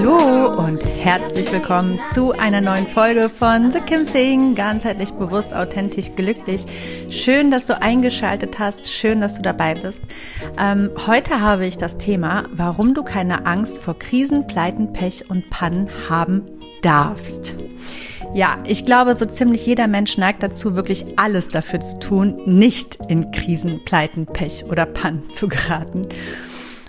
Hallo und herzlich willkommen zu einer neuen Folge von The Kim Sing, ganzheitlich bewusst, authentisch, glücklich. Schön, dass du eingeschaltet hast, schön, dass du dabei bist. Ähm, heute habe ich das Thema, warum du keine Angst vor Krisen, Pleiten, Pech und Pannen haben darfst. Ja, ich glaube, so ziemlich jeder Mensch neigt dazu, wirklich alles dafür zu tun, nicht in Krisen, Pleiten, Pech oder Pannen zu geraten.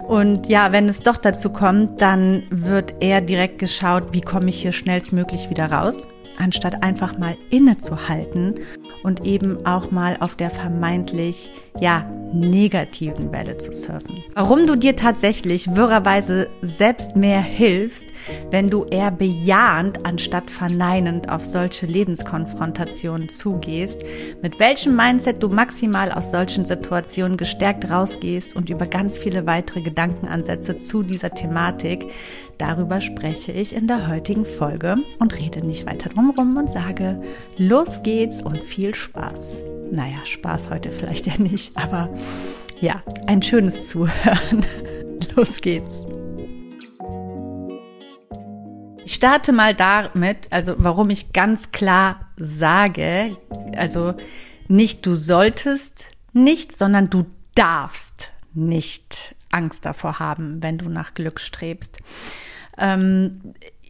Und ja, wenn es doch dazu kommt, dann wird eher direkt geschaut, wie komme ich hier schnellstmöglich wieder raus, anstatt einfach mal innezuhalten und eben auch mal auf der vermeintlich ja negativen Welle zu surfen. Warum du dir tatsächlich wirrerweise selbst mehr hilfst, wenn du eher bejahend anstatt verneinend auf solche Lebenskonfrontationen zugehst, mit welchem Mindset du maximal aus solchen Situationen gestärkt rausgehst und über ganz viele weitere Gedankenansätze zu dieser Thematik, darüber spreche ich in der heutigen Folge und rede nicht weiter drumherum und sage, los geht's und viel Spaß. Naja, Spaß heute vielleicht ja nicht, aber ja, ein schönes Zuhören. Los geht's. Ich starte mal damit, also warum ich ganz klar sage, also nicht du solltest nicht, sondern du darfst nicht Angst davor haben, wenn du nach Glück strebst. Ähm,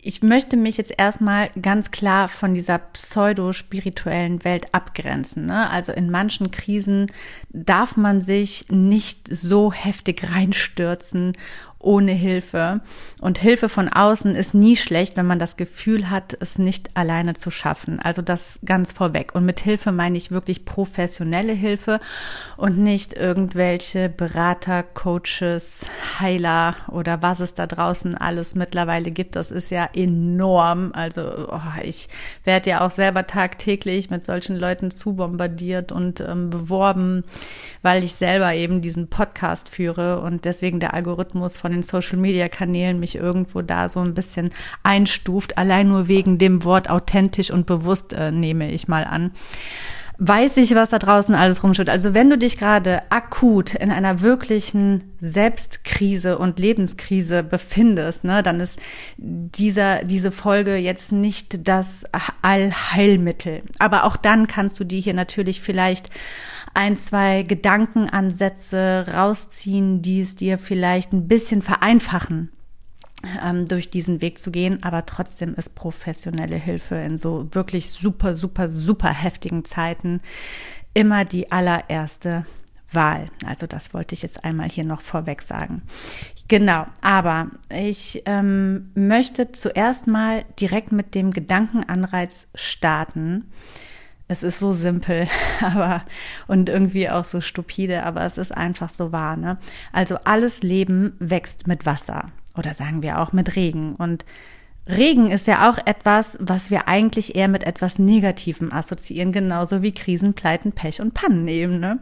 ich möchte mich jetzt erstmal ganz klar von dieser pseudo-spirituellen Welt abgrenzen. Ne? Also in manchen Krisen darf man sich nicht so heftig reinstürzen ohne Hilfe. Und Hilfe von außen ist nie schlecht, wenn man das Gefühl hat, es nicht alleine zu schaffen. Also das ganz vorweg. Und mit Hilfe meine ich wirklich professionelle Hilfe und nicht irgendwelche Berater, Coaches, Heiler oder was es da draußen alles mittlerweile gibt. Das ist ja enorm. Also oh, ich werde ja auch selber tagtäglich mit solchen Leuten zubombardiert und ähm, beworben, weil ich selber eben diesen Podcast führe und deswegen der Algorithmus von von den Social-Media-Kanälen mich irgendwo da so ein bisschen einstuft, allein nur wegen dem Wort authentisch und bewusst äh, nehme ich mal an weiß ich, was da draußen alles rumsteht. Also wenn du dich gerade akut in einer wirklichen Selbstkrise und Lebenskrise befindest, ne, dann ist dieser, diese Folge jetzt nicht das Allheilmittel. Aber auch dann kannst du dir hier natürlich vielleicht ein, zwei Gedankenansätze rausziehen, die es dir vielleicht ein bisschen vereinfachen, ähm, durch diesen Weg zu gehen, aber trotzdem ist professionelle Hilfe in so wirklich super, super, super heftigen Zeiten immer die allererste Wahl. Also das wollte ich jetzt einmal hier noch vorweg sagen. Genau, aber ich ähm, möchte zuerst mal direkt mit dem Gedankenanreiz starten, es ist so simpel, aber und irgendwie auch so stupide, aber es ist einfach so wahr. Ne? Also alles Leben wächst mit Wasser oder sagen wir auch mit Regen. Und Regen ist ja auch etwas, was wir eigentlich eher mit etwas Negativem assoziieren, genauso wie Krisen, Pleiten, Pech und Pannen eben. Ne?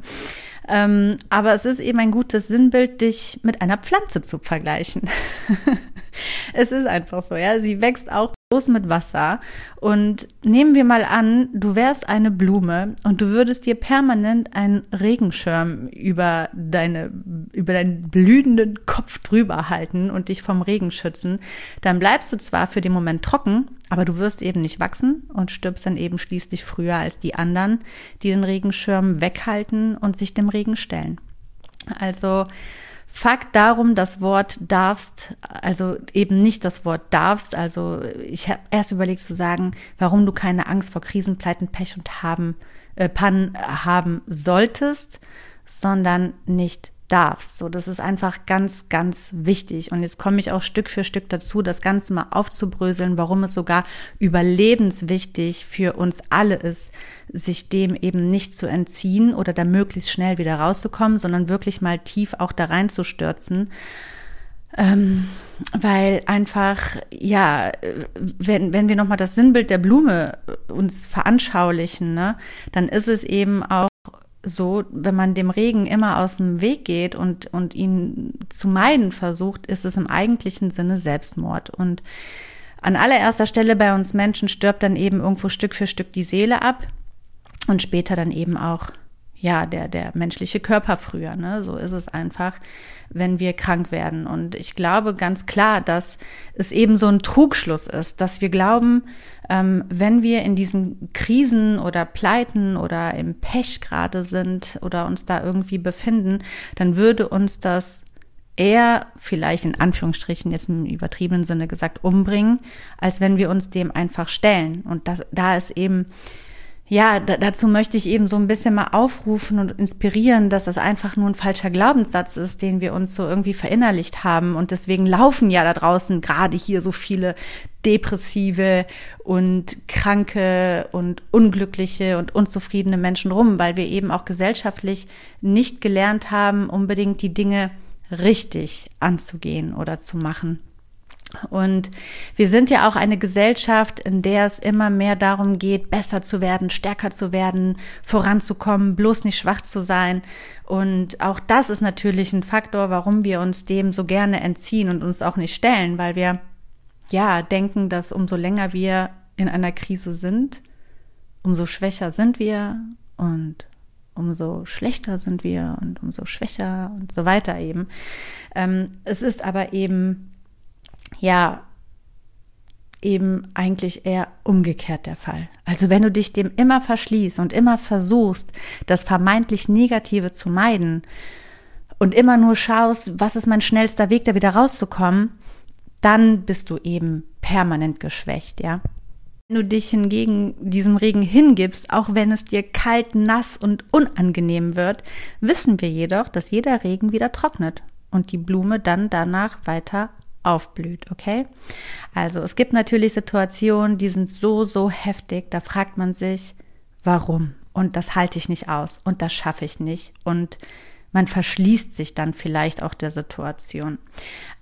Ähm, aber es ist eben ein gutes Sinnbild, dich mit einer Pflanze zu vergleichen. es ist einfach so, ja. Sie wächst auch bloß mit Wasser. Und nehmen wir mal an, du wärst eine Blume und du würdest dir permanent einen Regenschirm über deine, über deinen blühenden Kopf drüber halten und dich vom Regen schützen. Dann bleibst du zwar für den Moment trocken, aber du wirst eben nicht wachsen und stirbst dann eben schließlich früher als die anderen, die den Regenschirm weghalten und sich dem Regen stellen. Also Fakt darum, das Wort darfst, also eben nicht das Wort darfst, also ich habe erst überlegt zu sagen, warum du keine Angst vor Krisenpleiten, Pech und haben, äh, Pannen haben solltest, sondern nicht darfst. So, das ist einfach ganz, ganz wichtig. Und jetzt komme ich auch Stück für Stück dazu, das Ganze mal aufzubröseln, warum es sogar überlebenswichtig für uns alle ist, sich dem eben nicht zu entziehen oder da möglichst schnell wieder rauszukommen, sondern wirklich mal tief auch da reinzustürzen. Ähm, weil einfach, ja, wenn, wenn wir nochmal das Sinnbild der Blume uns veranschaulichen, ne, dann ist es eben auch so, wenn man dem Regen immer aus dem Weg geht und, und ihn zu meiden versucht, ist es im eigentlichen Sinne Selbstmord. Und an allererster Stelle bei uns Menschen stirbt dann eben irgendwo Stück für Stück die Seele ab und später dann eben auch ja, der, der menschliche Körper früher, ne? So ist es einfach, wenn wir krank werden. Und ich glaube ganz klar, dass es eben so ein Trugschluss ist, dass wir glauben, ähm, wenn wir in diesen Krisen oder Pleiten oder im Pech gerade sind oder uns da irgendwie befinden, dann würde uns das eher vielleicht in Anführungsstrichen jetzt im übertriebenen Sinne gesagt umbringen, als wenn wir uns dem einfach stellen. Und das, da ist eben ja, dazu möchte ich eben so ein bisschen mal aufrufen und inspirieren, dass das einfach nur ein falscher Glaubenssatz ist, den wir uns so irgendwie verinnerlicht haben. Und deswegen laufen ja da draußen gerade hier so viele depressive und kranke und unglückliche und unzufriedene Menschen rum, weil wir eben auch gesellschaftlich nicht gelernt haben, unbedingt die Dinge richtig anzugehen oder zu machen. Und wir sind ja auch eine Gesellschaft, in der es immer mehr darum geht, besser zu werden, stärker zu werden, voranzukommen, bloß nicht schwach zu sein. Und auch das ist natürlich ein Faktor, warum wir uns dem so gerne entziehen und uns auch nicht stellen, weil wir ja denken, dass umso länger wir in einer Krise sind, umso schwächer sind wir und umso schlechter sind wir und umso schwächer und so weiter eben. Ähm, es ist aber eben ja eben eigentlich eher umgekehrt der Fall. Also wenn du dich dem immer verschließt und immer versuchst, das vermeintlich Negative zu meiden und immer nur schaust, was ist mein schnellster Weg, da wieder rauszukommen, dann bist du eben permanent geschwächt, ja. Wenn du dich hingegen diesem Regen hingibst, auch wenn es dir kalt, nass und unangenehm wird, wissen wir jedoch, dass jeder Regen wieder trocknet und die Blume dann danach weiter aufblüht, okay? Also es gibt natürlich Situationen, die sind so, so heftig, da fragt man sich, warum? Und das halte ich nicht aus und das schaffe ich nicht. Und man verschließt sich dann vielleicht auch der Situation.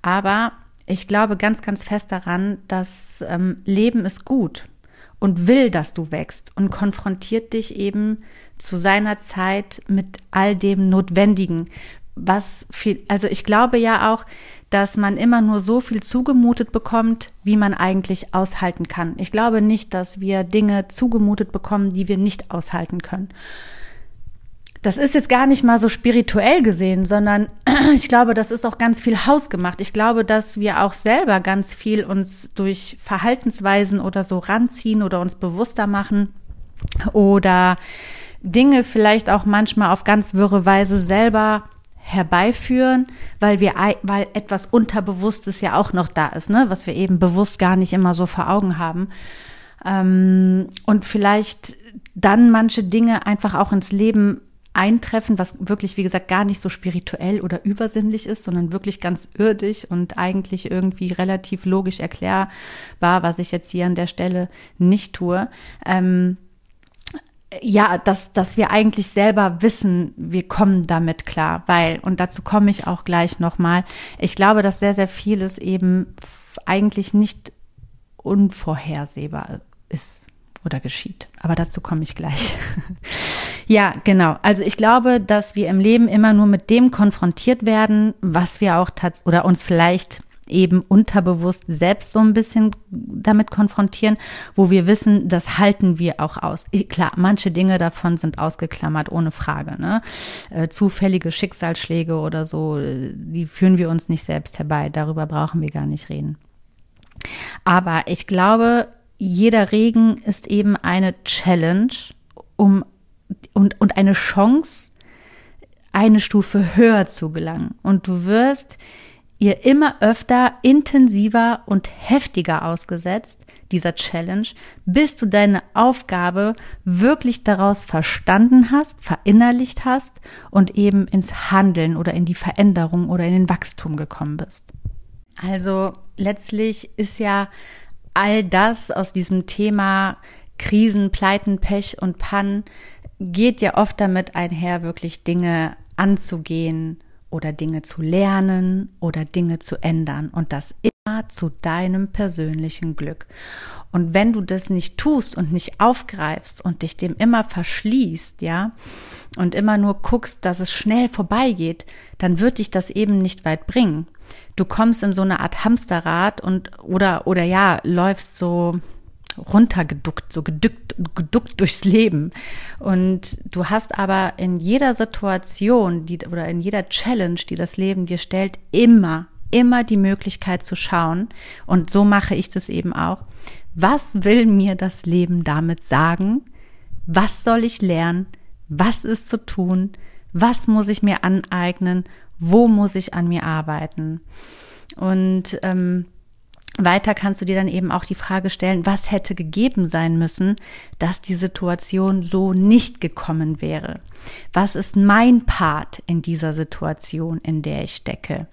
Aber ich glaube ganz, ganz fest daran, dass ähm, Leben ist gut und will, dass du wächst und konfrontiert dich eben zu seiner Zeit mit all dem Notwendigen, was viel, also ich glaube ja auch, dass man immer nur so viel zugemutet bekommt, wie man eigentlich aushalten kann. Ich glaube nicht, dass wir Dinge zugemutet bekommen, die wir nicht aushalten können. Das ist jetzt gar nicht mal so spirituell gesehen, sondern ich glaube, das ist auch ganz viel hausgemacht. Ich glaube, dass wir auch selber ganz viel uns durch Verhaltensweisen oder so ranziehen oder uns bewusster machen oder Dinge vielleicht auch manchmal auf ganz wirre Weise selber herbeiführen, weil wir, weil etwas Unterbewusstes ja auch noch da ist, ne, was wir eben bewusst gar nicht immer so vor Augen haben. Ähm, und vielleicht dann manche Dinge einfach auch ins Leben eintreffen, was wirklich, wie gesagt, gar nicht so spirituell oder übersinnlich ist, sondern wirklich ganz irdisch und eigentlich irgendwie relativ logisch erklärbar, was ich jetzt hier an der Stelle nicht tue. Ähm, ja, dass, dass wir eigentlich selber wissen, wir kommen damit klar, weil, und dazu komme ich auch gleich nochmal, ich glaube, dass sehr, sehr vieles eben eigentlich nicht unvorhersehbar ist oder geschieht. Aber dazu komme ich gleich. ja, genau. Also ich glaube, dass wir im Leben immer nur mit dem konfrontiert werden, was wir auch tatsächlich oder uns vielleicht eben unterbewusst selbst so ein bisschen damit konfrontieren, wo wir wissen, das halten wir auch aus. Klar, manche Dinge davon sind ausgeklammert, ohne Frage. Ne? Äh, zufällige Schicksalsschläge oder so, die führen wir uns nicht selbst herbei. Darüber brauchen wir gar nicht reden. Aber ich glaube, jeder Regen ist eben eine Challenge um, und, und eine Chance, eine Stufe höher zu gelangen. Und du wirst ihr immer öfter intensiver und heftiger ausgesetzt, dieser Challenge, bis du deine Aufgabe wirklich daraus verstanden hast, verinnerlicht hast und eben ins Handeln oder in die Veränderung oder in den Wachstum gekommen bist. Also letztlich ist ja all das aus diesem Thema Krisen, Pleiten, Pech und Pannen geht ja oft damit einher, wirklich Dinge anzugehen oder Dinge zu lernen oder Dinge zu ändern und das immer zu deinem persönlichen Glück. Und wenn du das nicht tust und nicht aufgreifst und dich dem immer verschließt, ja, und immer nur guckst, dass es schnell vorbeigeht, dann wird dich das eben nicht weit bringen. Du kommst in so eine Art Hamsterrad und oder oder ja, läufst so runtergeduckt, so gedückt, geduckt durchs Leben. Und du hast aber in jeder Situation, die, oder in jeder Challenge, die das Leben dir stellt, immer, immer die Möglichkeit zu schauen. Und so mache ich das eben auch. Was will mir das Leben damit sagen? Was soll ich lernen? Was ist zu tun? Was muss ich mir aneignen? Wo muss ich an mir arbeiten? Und ähm, weiter kannst du dir dann eben auch die Frage stellen, was hätte gegeben sein müssen, dass die Situation so nicht gekommen wäre? Was ist mein Part in dieser Situation, in der ich stecke?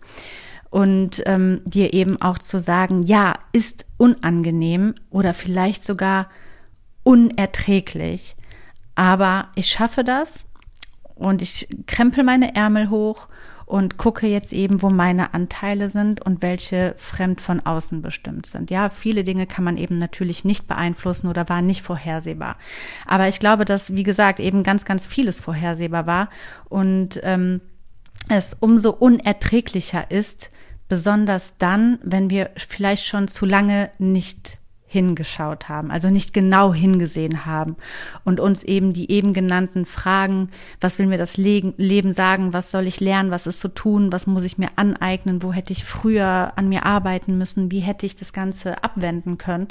Und ähm, dir eben auch zu sagen, ja, ist unangenehm oder vielleicht sogar unerträglich, aber ich schaffe das und ich krempel meine Ärmel hoch und gucke jetzt eben, wo meine Anteile sind und welche fremd von außen bestimmt sind. Ja, viele Dinge kann man eben natürlich nicht beeinflussen oder waren nicht vorhersehbar. Aber ich glaube, dass, wie gesagt, eben ganz, ganz vieles vorhersehbar war und ähm, es umso unerträglicher ist, besonders dann, wenn wir vielleicht schon zu lange nicht hingeschaut haben, also nicht genau hingesehen haben und uns eben die eben genannten Fragen, was will mir das Leben sagen, was soll ich lernen, was ist zu tun, was muss ich mir aneignen, wo hätte ich früher an mir arbeiten müssen, wie hätte ich das Ganze abwenden können,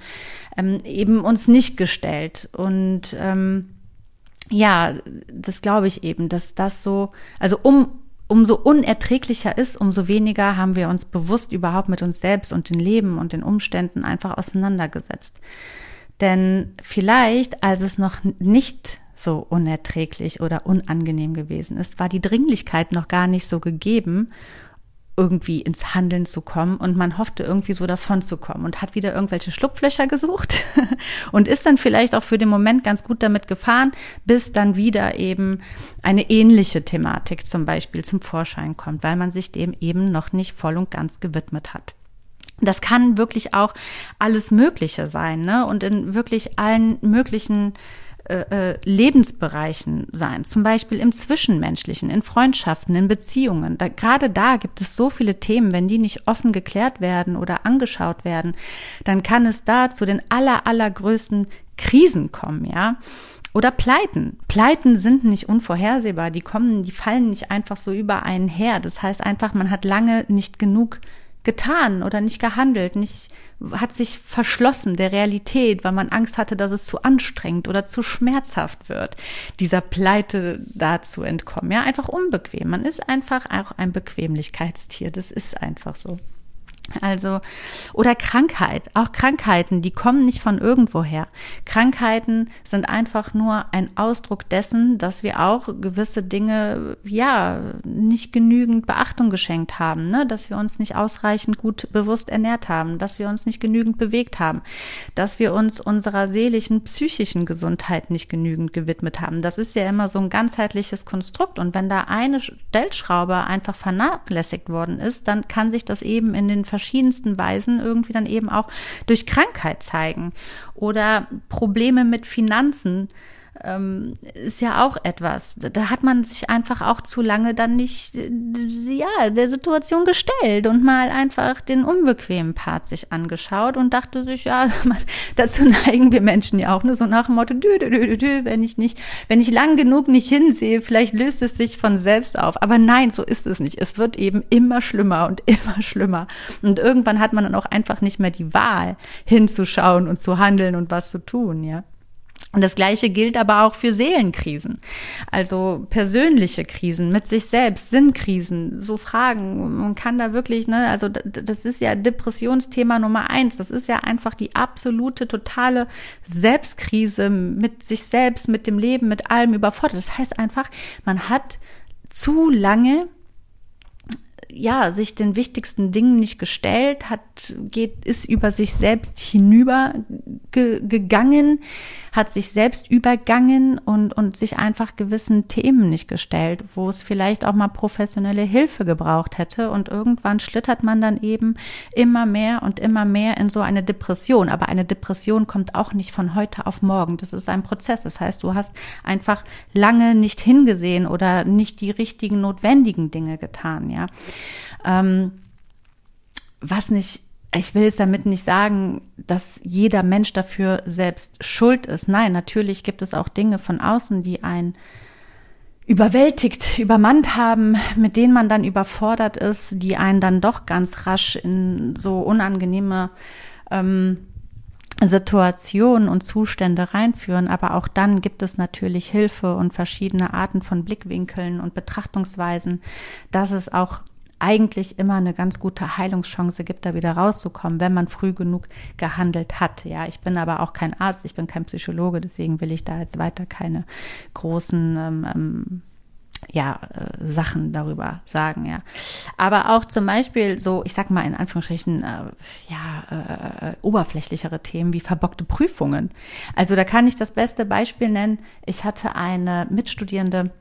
ähm, eben uns nicht gestellt. Und ähm, ja, das glaube ich eben, dass das so, also um umso unerträglicher ist, umso weniger haben wir uns bewusst überhaupt mit uns selbst und den Leben und den Umständen einfach auseinandergesetzt. Denn vielleicht, als es noch nicht so unerträglich oder unangenehm gewesen ist, war die Dringlichkeit noch gar nicht so gegeben irgendwie ins Handeln zu kommen und man hoffte irgendwie so davon zu kommen und hat wieder irgendwelche Schlupflöcher gesucht und ist dann vielleicht auch für den Moment ganz gut damit gefahren, bis dann wieder eben eine ähnliche Thematik zum Beispiel zum Vorschein kommt, weil man sich dem eben noch nicht voll und ganz gewidmet hat. Das kann wirklich auch alles Mögliche sein, ne? Und in wirklich allen möglichen äh, äh, Lebensbereichen sein, zum Beispiel im Zwischenmenschlichen, in Freundschaften, in Beziehungen. Da, gerade da gibt es so viele Themen, wenn die nicht offen geklärt werden oder angeschaut werden, dann kann es da zu den aller, allergrößten Krisen kommen, ja. Oder Pleiten. Pleiten sind nicht unvorhersehbar. Die kommen, die fallen nicht einfach so über einen her. Das heißt einfach, man hat lange nicht genug getan oder nicht gehandelt, nicht hat sich verschlossen der Realität, weil man Angst hatte, dass es zu anstrengend oder zu schmerzhaft wird, dieser Pleite da zu entkommen. Ja, einfach unbequem. Man ist einfach auch ein Bequemlichkeitstier. Das ist einfach so. Also, oder Krankheit. Auch Krankheiten, die kommen nicht von irgendwoher. Krankheiten sind einfach nur ein Ausdruck dessen, dass wir auch gewisse Dinge, ja, nicht genügend Beachtung geschenkt haben, ne? dass wir uns nicht ausreichend gut bewusst ernährt haben, dass wir uns nicht genügend bewegt haben, dass wir uns unserer seelischen, psychischen Gesundheit nicht genügend gewidmet haben. Das ist ja immer so ein ganzheitliches Konstrukt. Und wenn da eine Stellschraube einfach vernachlässigt worden ist, dann kann sich das eben in den verschiedensten Weisen irgendwie dann eben auch durch Krankheit zeigen oder Probleme mit Finanzen ähm, ist ja auch etwas. Da hat man sich einfach auch zu lange dann nicht, äh, ja, der Situation gestellt und mal einfach den unbequemen Part sich angeschaut und dachte sich, ja, dazu neigen wir Menschen ja auch, ne, so nach dem Motto, dü, dü, dü, dü, wenn ich nicht, wenn ich lang genug nicht hinsehe, vielleicht löst es sich von selbst auf. Aber nein, so ist es nicht. Es wird eben immer schlimmer und immer schlimmer. Und irgendwann hat man dann auch einfach nicht mehr die Wahl, hinzuschauen und zu handeln und was zu tun, ja. Und das Gleiche gilt aber auch für Seelenkrisen, also persönliche Krisen mit sich selbst, Sinnkrisen, so Fragen. Man kann da wirklich, ne, also das ist ja Depressionsthema Nummer eins. Das ist ja einfach die absolute, totale Selbstkrise mit sich selbst, mit dem Leben, mit allem überfordert. Das heißt einfach, man hat zu lange ja, sich den wichtigsten Dingen nicht gestellt, hat, geht, ist über sich selbst hinüber ge, gegangen, hat sich selbst übergangen und, und sich einfach gewissen Themen nicht gestellt, wo es vielleicht auch mal professionelle Hilfe gebraucht hätte. Und irgendwann schlittert man dann eben immer mehr und immer mehr in so eine Depression. Aber eine Depression kommt auch nicht von heute auf morgen. Das ist ein Prozess. Das heißt, du hast einfach lange nicht hingesehen oder nicht die richtigen notwendigen Dinge getan, ja. Ähm, was nicht ich will es damit nicht sagen, dass jeder Mensch dafür selbst schuld ist. Nein, natürlich gibt es auch Dinge von außen, die einen überwältigt, übermannt haben, mit denen man dann überfordert ist, die einen dann doch ganz rasch in so unangenehme ähm, Situationen und Zustände reinführen. Aber auch dann gibt es natürlich Hilfe und verschiedene Arten von Blickwinkeln und Betrachtungsweisen, dass es auch eigentlich immer eine ganz gute Heilungschance gibt, da wieder rauszukommen, wenn man früh genug gehandelt hat. Ja, ich bin aber auch kein Arzt, ich bin kein Psychologe, deswegen will ich da jetzt weiter keine großen ähm, ähm ja, äh, Sachen darüber sagen, ja. Aber auch zum Beispiel so, ich sag mal in Anführungsstrichen, äh, ja, äh, äh, oberflächlichere Themen wie verbockte Prüfungen. Also da kann ich das beste Beispiel nennen. Ich hatte eine Mitstudierende,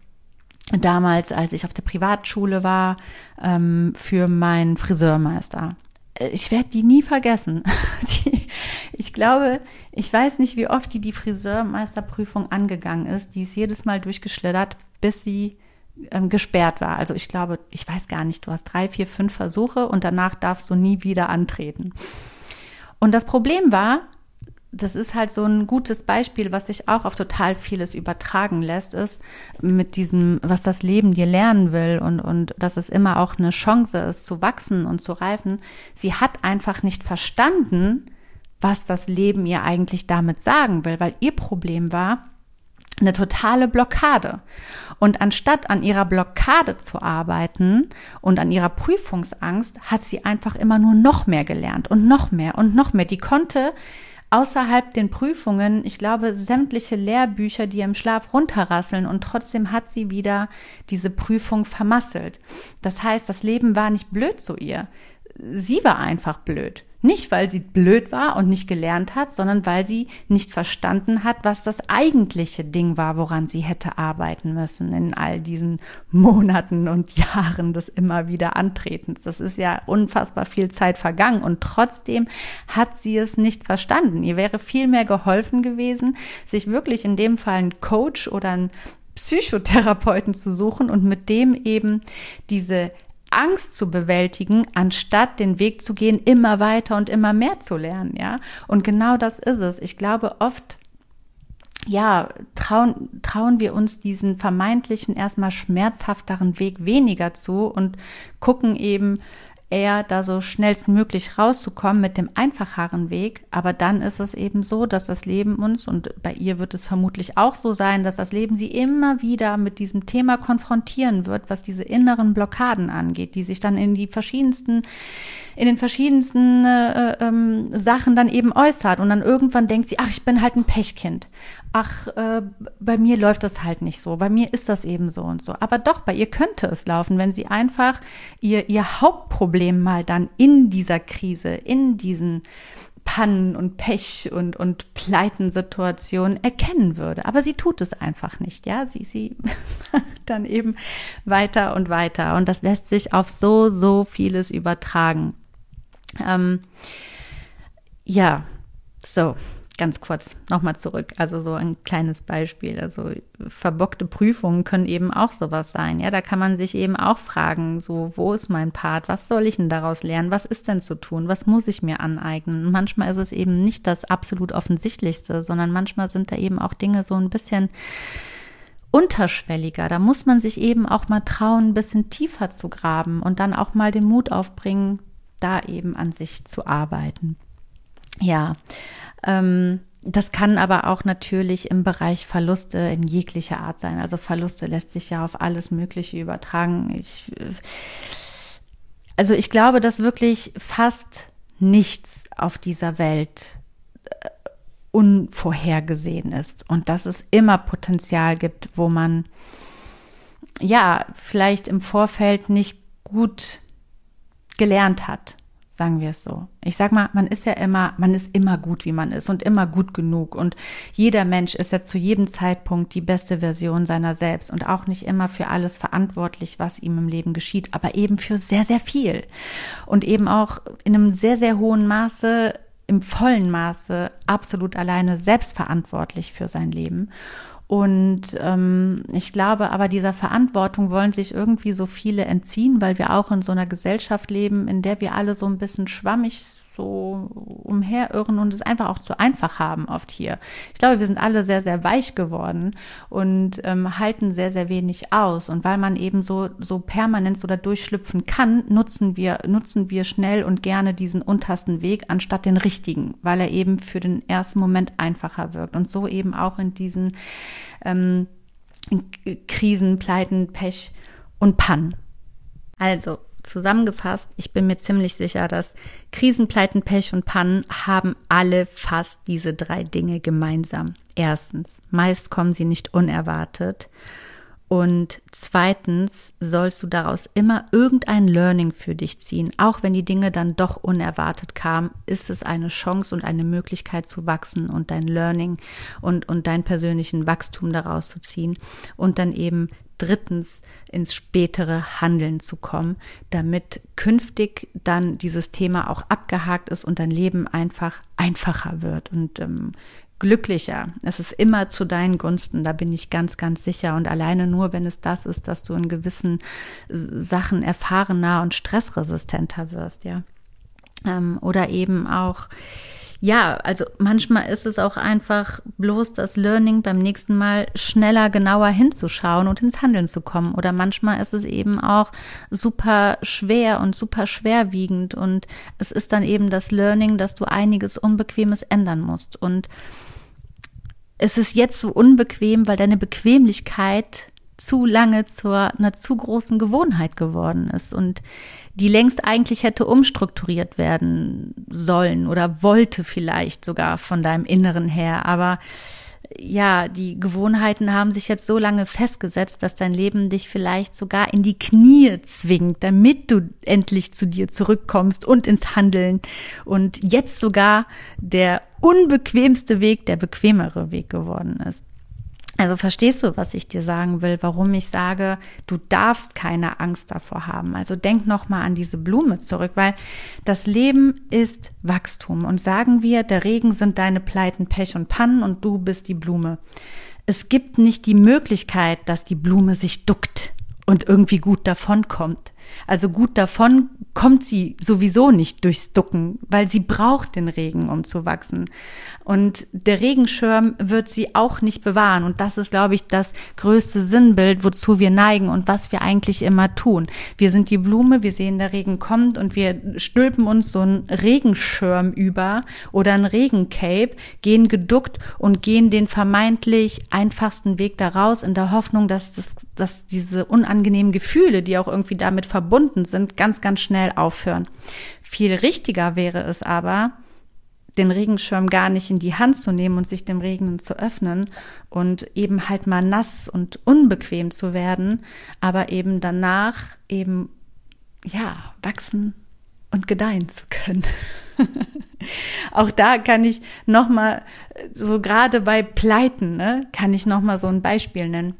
damals, als ich auf der Privatschule war, ähm, für meinen Friseurmeister. Äh, ich werde die nie vergessen. die, ich glaube, ich weiß nicht, wie oft die die Friseurmeisterprüfung angegangen ist. Die ist jedes Mal durchgeschlittert, bis sie ähm, gesperrt war. Also ich glaube, ich weiß gar nicht, du hast drei, vier, fünf Versuche und danach darfst du nie wieder antreten. Und das Problem war, das ist halt so ein gutes Beispiel, was sich auch auf total vieles übertragen lässt, ist mit diesem, was das Leben dir lernen will und, und dass es immer auch eine Chance ist, zu wachsen und zu reifen. Sie hat einfach nicht verstanden, was das Leben ihr eigentlich damit sagen will, weil ihr Problem war, eine totale Blockade. Und anstatt an ihrer Blockade zu arbeiten und an ihrer Prüfungsangst, hat sie einfach immer nur noch mehr gelernt und noch mehr und noch mehr. Die konnte außerhalb den Prüfungen, ich glaube, sämtliche Lehrbücher, die im Schlaf runterrasseln und trotzdem hat sie wieder diese Prüfung vermasselt. Das heißt, das Leben war nicht blöd zu ihr. Sie war einfach blöd. Nicht, weil sie blöd war und nicht gelernt hat, sondern weil sie nicht verstanden hat, was das eigentliche Ding war, woran sie hätte arbeiten müssen in all diesen Monaten und Jahren des immer wieder Antretens. Das ist ja unfassbar viel Zeit vergangen und trotzdem hat sie es nicht verstanden. Ihr wäre viel mehr geholfen gewesen, sich wirklich in dem Fall einen Coach oder einen Psychotherapeuten zu suchen und mit dem eben diese Angst zu bewältigen, anstatt den Weg zu gehen, immer weiter und immer mehr zu lernen, ja. Und genau das ist es. Ich glaube, oft ja, trauen, trauen wir uns diesen vermeintlichen, erstmal schmerzhafteren Weg weniger zu und gucken eben, eher da so schnellstmöglich rauszukommen mit dem einfacheren Weg. Aber dann ist es eben so, dass das Leben uns, und bei ihr wird es vermutlich auch so sein, dass das Leben sie immer wieder mit diesem Thema konfrontieren wird, was diese inneren Blockaden angeht, die sich dann in die verschiedensten in den verschiedensten äh, ähm, Sachen dann eben äußert und dann irgendwann denkt sie, ach, ich bin halt ein Pechkind. Ach, äh, bei mir läuft das halt nicht so, bei mir ist das eben so und so. Aber doch, bei ihr könnte es laufen, wenn sie einfach ihr, ihr Hauptproblem mal dann in dieser Krise, in diesen Pannen und Pech und, und Pleitensituationen erkennen würde. Aber sie tut es einfach nicht, ja. Sie, sie dann eben weiter und weiter. Und das lässt sich auf so, so vieles übertragen. Ähm, ja, so, ganz kurz nochmal zurück. Also so ein kleines Beispiel. Also verbockte Prüfungen können eben auch sowas sein. Ja, da kann man sich eben auch fragen, so, wo ist mein Part? Was soll ich denn daraus lernen? Was ist denn zu tun? Was muss ich mir aneignen? Manchmal ist es eben nicht das absolut Offensichtlichste, sondern manchmal sind da eben auch Dinge so ein bisschen unterschwelliger. Da muss man sich eben auch mal trauen, ein bisschen tiefer zu graben und dann auch mal den Mut aufbringen, da eben an sich zu arbeiten. Ja, ähm, das kann aber auch natürlich im Bereich Verluste in jeglicher Art sein. Also Verluste lässt sich ja auf alles Mögliche übertragen. Ich, also ich glaube, dass wirklich fast nichts auf dieser Welt äh, unvorhergesehen ist und dass es immer Potenzial gibt, wo man ja vielleicht im Vorfeld nicht gut gelernt hat sagen wir es so. Ich sag mal, man ist ja immer, man ist immer gut, wie man ist und immer gut genug und jeder Mensch ist ja zu jedem Zeitpunkt die beste Version seiner selbst und auch nicht immer für alles verantwortlich, was ihm im Leben geschieht, aber eben für sehr, sehr viel und eben auch in einem sehr, sehr hohen Maße, im vollen Maße absolut alleine selbstverantwortlich für sein Leben. Und ähm, ich glaube aber, dieser Verantwortung wollen sich irgendwie so viele entziehen, weil wir auch in so einer Gesellschaft leben, in der wir alle so ein bisschen schwammig so umherirren und es einfach auch zu einfach haben oft hier. Ich glaube, wir sind alle sehr, sehr weich geworden und ähm, halten sehr, sehr wenig aus. Und weil man eben so, so permanent so da durchschlüpfen kann, nutzen wir, nutzen wir schnell und gerne diesen untersten Weg anstatt den richtigen, weil er eben für den ersten Moment einfacher wirkt. Und so eben auch in diesen ähm, Krisen, Pleiten, Pech und Pannen. Also, zusammengefasst, ich bin mir ziemlich sicher, dass Krisenpleiten, Pech und Pannen haben alle fast diese drei Dinge gemeinsam. Erstens, meist kommen sie nicht unerwartet. Und zweitens sollst du daraus immer irgendein Learning für dich ziehen. Auch wenn die Dinge dann doch unerwartet kamen, ist es eine Chance und eine Möglichkeit zu wachsen und dein Learning und, und dein persönlichen Wachstum daraus zu ziehen und dann eben drittens ins spätere Handeln zu kommen, damit künftig dann dieses Thema auch abgehakt ist und dein Leben einfach einfacher wird und ähm, glücklicher. Es ist immer zu deinen Gunsten, da bin ich ganz, ganz sicher. Und alleine nur, wenn es das ist, dass du in gewissen Sachen erfahrener und stressresistenter wirst, ja. Ähm, oder eben auch ja, also manchmal ist es auch einfach bloß das Learning beim nächsten Mal schneller, genauer hinzuschauen und ins Handeln zu kommen. Oder manchmal ist es eben auch super schwer und super schwerwiegend und es ist dann eben das Learning, dass du einiges Unbequemes ändern musst. Und es ist jetzt so unbequem, weil deine Bequemlichkeit zu lange zu einer zu großen Gewohnheit geworden ist und die längst eigentlich hätte umstrukturiert werden sollen oder wollte vielleicht sogar von deinem Inneren her. Aber ja, die Gewohnheiten haben sich jetzt so lange festgesetzt, dass dein Leben dich vielleicht sogar in die Knie zwingt, damit du endlich zu dir zurückkommst und ins Handeln und jetzt sogar der unbequemste Weg der bequemere Weg geworden ist. Also verstehst du, was ich dir sagen will, warum ich sage, du darfst keine Angst davor haben. Also denk noch mal an diese Blume zurück, weil das Leben ist Wachstum und sagen wir, der Regen sind deine Pleiten, Pech und Pannen und du bist die Blume. Es gibt nicht die Möglichkeit, dass die Blume sich duckt und irgendwie gut davonkommt. Also gut davon kommt sie sowieso nicht durchs Ducken, weil sie braucht den Regen, um zu wachsen. Und der Regenschirm wird sie auch nicht bewahren. Und das ist, glaube ich, das größte Sinnbild, wozu wir neigen und was wir eigentlich immer tun. Wir sind die Blume, wir sehen, der Regen kommt und wir stülpen uns so einen Regenschirm über oder ein Regencape, gehen geduckt und gehen den vermeintlich einfachsten Weg daraus in der Hoffnung, dass, das, dass diese unangenehmen Gefühle, die auch irgendwie damit verbunden sind, ganz, ganz schnell aufhören. Viel richtiger wäre es aber, den Regenschirm gar nicht in die Hand zu nehmen und sich dem Regen zu öffnen und eben halt mal nass und unbequem zu werden, aber eben danach eben, ja, wachsen und gedeihen zu können. Auch da kann ich nochmal, so gerade bei Pleiten, ne, kann ich nochmal so ein Beispiel nennen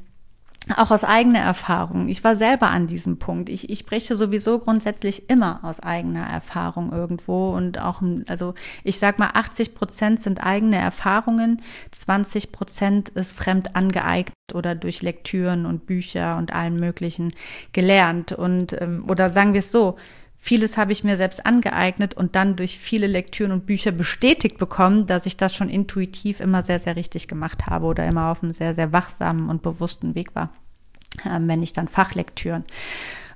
auch aus eigener Erfahrung. Ich war selber an diesem Punkt. Ich, ich spreche sowieso grundsätzlich immer aus eigener Erfahrung irgendwo und auch, also ich sag mal, 80 Prozent sind eigene Erfahrungen, 20 Prozent ist fremd angeeignet oder durch Lektüren und Bücher und allen möglichen gelernt und ähm, oder sagen wir es so, Vieles habe ich mir selbst angeeignet und dann durch viele Lektüren und Bücher bestätigt bekommen, dass ich das schon intuitiv immer sehr, sehr richtig gemacht habe oder immer auf einem sehr, sehr wachsamen und bewussten Weg war. Ähm, wenn ich dann Fachlektüren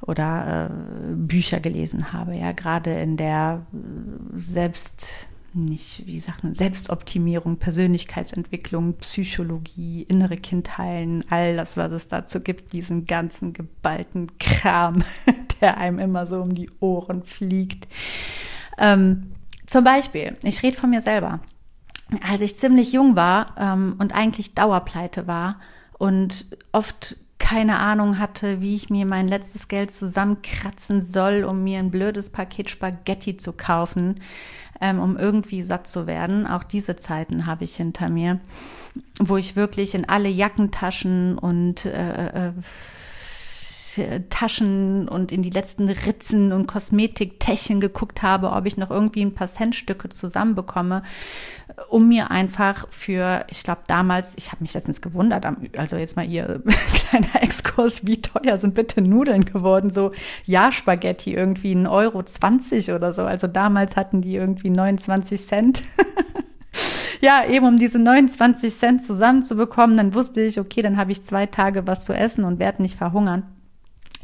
oder äh, Bücher gelesen habe, ja, gerade in der äh, Selbst nicht, wie sagt man, Selbstoptimierung, Persönlichkeitsentwicklung, Psychologie, innere Kindheilen, all das, was es dazu gibt, diesen ganzen geballten Kram, der einem immer so um die Ohren fliegt. Ähm, zum Beispiel, ich rede von mir selber. Als ich ziemlich jung war ähm, und eigentlich Dauerpleite war und oft keine Ahnung hatte, wie ich mir mein letztes Geld zusammenkratzen soll, um mir ein blödes Paket Spaghetti zu kaufen, ähm, um irgendwie satt zu werden. Auch diese Zeiten habe ich hinter mir, wo ich wirklich in alle Jackentaschen und äh, äh, Taschen und in die letzten Ritzen und Kosmetiktäschchen geguckt habe, ob ich noch irgendwie ein paar Centstücke zusammenbekomme, um mir einfach für, ich glaube damals, ich habe mich letztens gewundert, also jetzt mal ihr kleiner Exkurs, wie teuer sind bitte Nudeln geworden, so ja Spaghetti irgendwie ein Euro 20 oder so, also damals hatten die irgendwie 29 Cent. ja, eben um diese 29 Cent zusammenzubekommen, dann wusste ich, okay, dann habe ich zwei Tage was zu essen und werde nicht verhungern.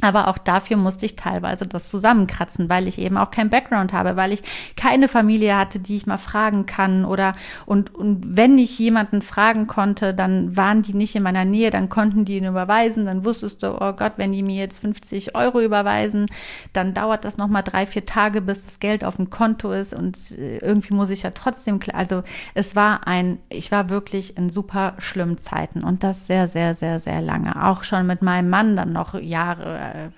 Aber auch dafür musste ich teilweise das zusammenkratzen, weil ich eben auch kein Background habe, weil ich keine Familie hatte, die ich mal fragen kann oder und, und wenn ich jemanden fragen konnte, dann waren die nicht in meiner Nähe, dann konnten die ihn überweisen, dann wusstest du, oh Gott, wenn die mir jetzt 50 Euro überweisen, dann dauert das nochmal drei, vier Tage, bis das Geld auf dem Konto ist und äh, irgendwie muss ich ja trotzdem, also es war ein, ich war wirklich in super schlimmen Zeiten und das sehr, sehr, sehr, sehr lange. Auch schon mit meinem Mann dann noch Jahre äh,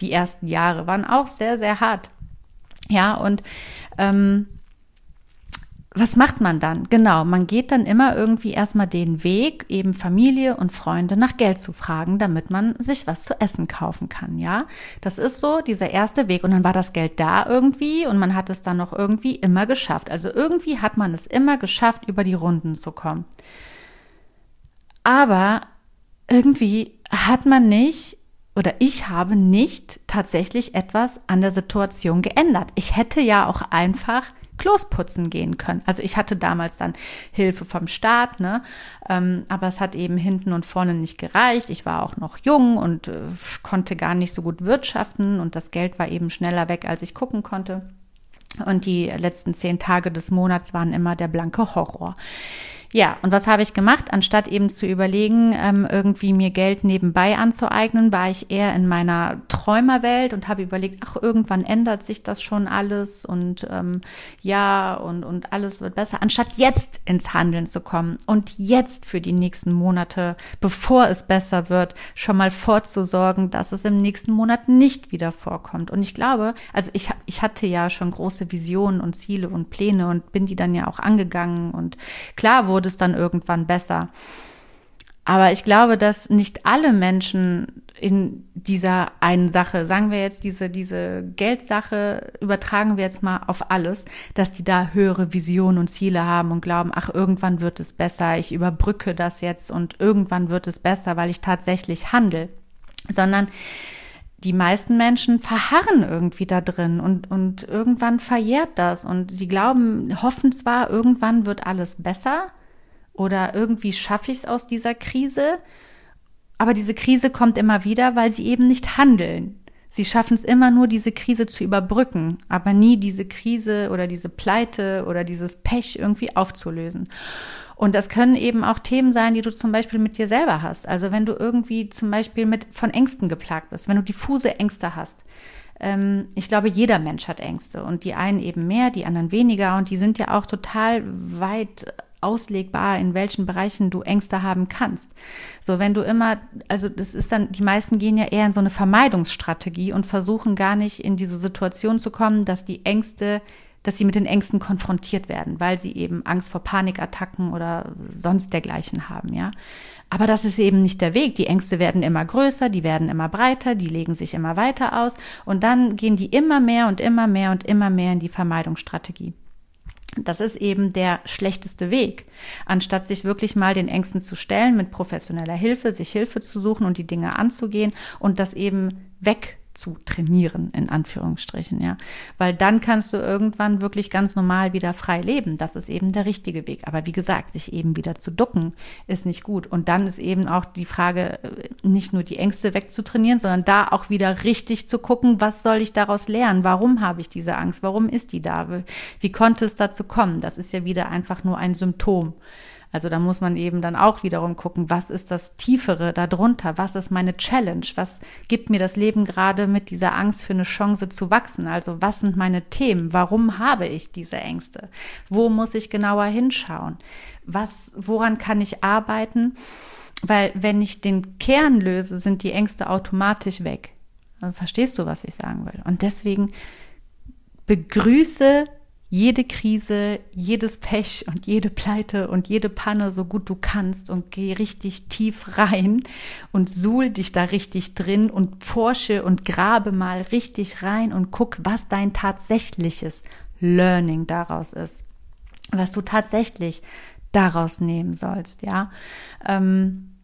die ersten Jahre waren auch sehr, sehr hart. Ja, und ähm, was macht man dann? Genau, man geht dann immer irgendwie erstmal den Weg, eben Familie und Freunde nach Geld zu fragen, damit man sich was zu essen kaufen kann, ja? Das ist so dieser erste Weg und dann war das Geld da irgendwie und man hat es dann noch irgendwie immer geschafft. Also irgendwie hat man es immer geschafft, über die Runden zu kommen. Aber irgendwie hat man nicht oder ich habe nicht tatsächlich etwas an der Situation geändert. Ich hätte ja auch einfach Klos putzen gehen können. Also ich hatte damals dann Hilfe vom Staat, ne? Ähm, aber es hat eben hinten und vorne nicht gereicht. Ich war auch noch jung und äh, konnte gar nicht so gut wirtschaften und das Geld war eben schneller weg, als ich gucken konnte. Und die letzten zehn Tage des Monats waren immer der blanke Horror. Ja, und was habe ich gemacht? Anstatt eben zu überlegen, ähm, irgendwie mir Geld nebenbei anzueignen, war ich eher in meiner Träumerwelt und habe überlegt, ach, irgendwann ändert sich das schon alles und ähm, ja, und, und alles wird besser, anstatt jetzt ins Handeln zu kommen und jetzt für die nächsten Monate, bevor es besser wird, schon mal vorzusorgen, dass es im nächsten Monat nicht wieder vorkommt. Und ich glaube, also ich, ich hatte ja schon große Visionen und Ziele und Pläne und bin die dann ja auch angegangen und klar, wo wurde es dann irgendwann besser. Aber ich glaube, dass nicht alle Menschen in dieser einen Sache, sagen wir jetzt diese, diese Geldsache, übertragen wir jetzt mal auf alles, dass die da höhere Visionen und Ziele haben und glauben, ach, irgendwann wird es besser, ich überbrücke das jetzt und irgendwann wird es besser, weil ich tatsächlich handle. Sondern die meisten Menschen verharren irgendwie da drin und, und irgendwann verjährt das und die glauben, hoffen zwar, irgendwann wird alles besser, oder irgendwie schaffe ich es aus dieser Krise. Aber diese Krise kommt immer wieder, weil sie eben nicht handeln. Sie schaffen es immer nur, diese Krise zu überbrücken, aber nie diese Krise oder diese Pleite oder dieses Pech irgendwie aufzulösen. Und das können eben auch Themen sein, die du zum Beispiel mit dir selber hast. Also wenn du irgendwie zum Beispiel mit von Ängsten geplagt bist, wenn du diffuse Ängste hast. Ähm, ich glaube, jeder Mensch hat Ängste und die einen eben mehr, die anderen weniger und die sind ja auch total weit auslegbar, in welchen Bereichen du Ängste haben kannst. So, wenn du immer, also das ist dann, die meisten gehen ja eher in so eine Vermeidungsstrategie und versuchen gar nicht in diese Situation zu kommen, dass die Ängste, dass sie mit den Ängsten konfrontiert werden, weil sie eben Angst vor Panikattacken oder sonst dergleichen haben, ja. Aber das ist eben nicht der Weg. Die Ängste werden immer größer, die werden immer breiter, die legen sich immer weiter aus und dann gehen die immer mehr und immer mehr und immer mehr in die Vermeidungsstrategie. Das ist eben der schlechteste Weg. Anstatt sich wirklich mal den Ängsten zu stellen, mit professioneller Hilfe, sich Hilfe zu suchen und die Dinge anzugehen und das eben weg zu trainieren, in Anführungsstrichen, ja. Weil dann kannst du irgendwann wirklich ganz normal wieder frei leben. Das ist eben der richtige Weg. Aber wie gesagt, sich eben wieder zu ducken, ist nicht gut. Und dann ist eben auch die Frage, äh, nicht nur die Ängste wegzutrainieren, sondern da auch wieder richtig zu gucken, was soll ich daraus lernen? Warum habe ich diese Angst? Warum ist die da? Wie konnte es dazu kommen? Das ist ja wieder einfach nur ein Symptom. Also da muss man eben dann auch wiederum gucken, was ist das Tiefere darunter? Was ist meine Challenge? Was gibt mir das Leben gerade mit dieser Angst für eine Chance zu wachsen? Also was sind meine Themen? Warum habe ich diese Ängste? Wo muss ich genauer hinschauen? Was, woran kann ich arbeiten? Weil wenn ich den Kern löse, sind die Ängste automatisch weg. Verstehst du, was ich sagen will? Und deswegen begrüße jede Krise, jedes Pech und jede Pleite und jede Panne so gut du kannst und geh richtig tief rein und suhl dich da richtig drin und forsche und grabe mal richtig rein und guck, was dein tatsächliches Learning daraus ist. Was du tatsächlich daraus nehmen sollst, ja. Ähm,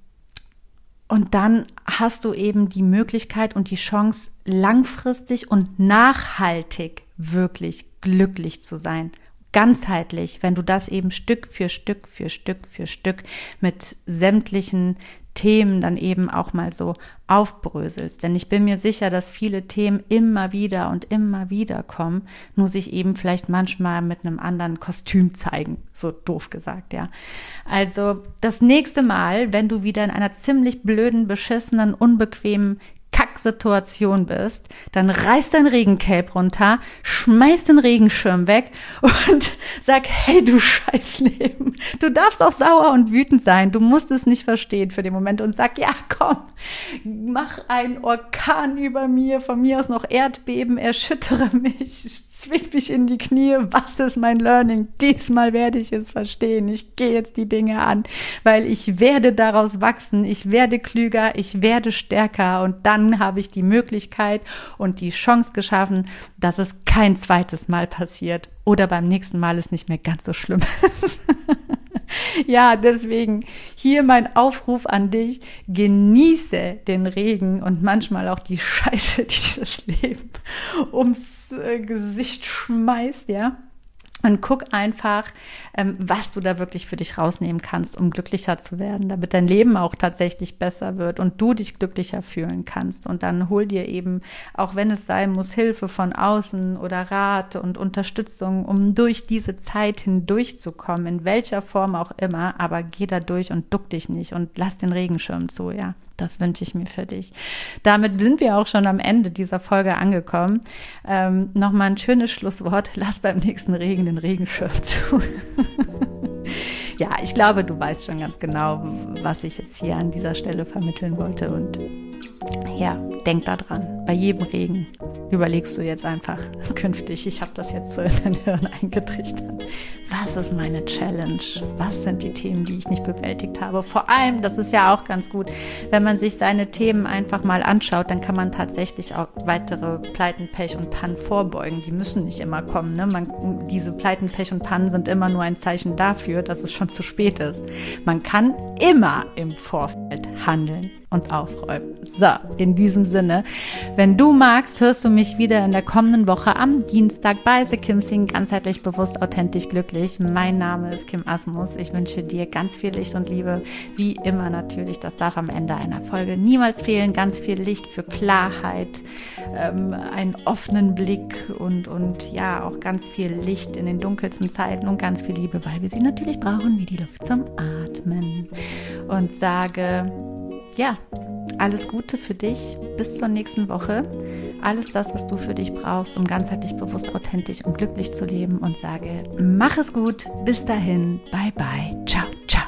und dann hast du eben die Möglichkeit und die Chance, langfristig und nachhaltig wirklich glücklich zu sein. Ganzheitlich, wenn du das eben Stück für Stück für Stück für Stück mit sämtlichen Themen dann eben auch mal so aufbröselst. Denn ich bin mir sicher, dass viele Themen immer wieder und immer wieder kommen, nur sich eben vielleicht manchmal mit einem anderen Kostüm zeigen, so doof gesagt, ja. Also das nächste Mal, wenn du wieder in einer ziemlich blöden, beschissenen, unbequemen Kacksituation bist, dann reiß dein Regencape runter, schmeiß den Regenschirm weg und sag, hey du Scheißleben, du darfst auch sauer und wütend sein, du musst es nicht verstehen für den Moment und sag, ja komm, mach einen Orkan über mir, von mir aus noch Erdbeben, erschüttere mich, zwing mich in die Knie, was ist mein Learning? Diesmal werde ich es verstehen, ich gehe jetzt die Dinge an, weil ich werde daraus wachsen, ich werde klüger, ich werde stärker. Und dann habe ich die Möglichkeit und die Chance geschaffen, dass es kein zweites Mal passiert oder beim nächsten Mal es nicht mehr ganz so schlimm ist. ja, deswegen hier mein Aufruf an dich. Genieße den Regen und manchmal auch die Scheiße, die das Leben ums äh, Gesicht schmeißt, ja. Und guck einfach, ähm, was du da wirklich für dich rausnehmen kannst, um glücklicher zu werden, damit dein Leben auch tatsächlich besser wird und du dich glücklicher fühlen kannst. Und dann hol dir eben, auch wenn es sein muss, Hilfe von außen oder Rat und Unterstützung, um durch diese Zeit hindurchzukommen, in welcher Form auch immer. Aber geh da durch und duck dich nicht und lass den Regenschirm zu, ja. Das wünsche ich mir für dich. Damit sind wir auch schon am Ende dieser Folge angekommen. Ähm, Nochmal ein schönes Schlusswort. Lass beim nächsten Regen den Regenschirm zu. ja, ich glaube, du weißt schon ganz genau, was ich jetzt hier an dieser Stelle vermitteln wollte. Und ja, denk da dran. Bei jedem Regen überlegst du jetzt einfach künftig, ich habe das jetzt so in dein Hirn eingetrichtert was ist meine Challenge? Was sind die Themen, die ich nicht bewältigt habe? Vor allem, das ist ja auch ganz gut, wenn man sich seine Themen einfach mal anschaut, dann kann man tatsächlich auch weitere Pleiten, Pech und Pannen vorbeugen. Die müssen nicht immer kommen. Ne? Man, diese Pleiten, Pech und Pannen sind immer nur ein Zeichen dafür, dass es schon zu spät ist. Man kann immer im Vorfeld handeln und aufräumen. So, in diesem Sinne, wenn du magst, hörst du mich wieder in der kommenden Woche am Dienstag bei The Kim Sing, ganzheitlich bewusst, authentisch, glücklich. Mein Name ist Kim Asmus. Ich wünsche dir ganz viel Licht und Liebe, wie immer natürlich. Das darf am Ende einer Folge niemals fehlen. Ganz viel Licht für Klarheit, ähm, einen offenen Blick und, und ja, auch ganz viel Licht in den dunkelsten Zeiten und ganz viel Liebe, weil wir sie natürlich brauchen, wie die Luft zum Atmen. Und sage, ja, alles Gute für dich. Bis zur nächsten Woche. Alles das, was du für dich brauchst, um ganzheitlich bewusst, authentisch und glücklich zu leben. Und sage, mach es gut. Bis dahin. Bye, bye. Ciao, ciao.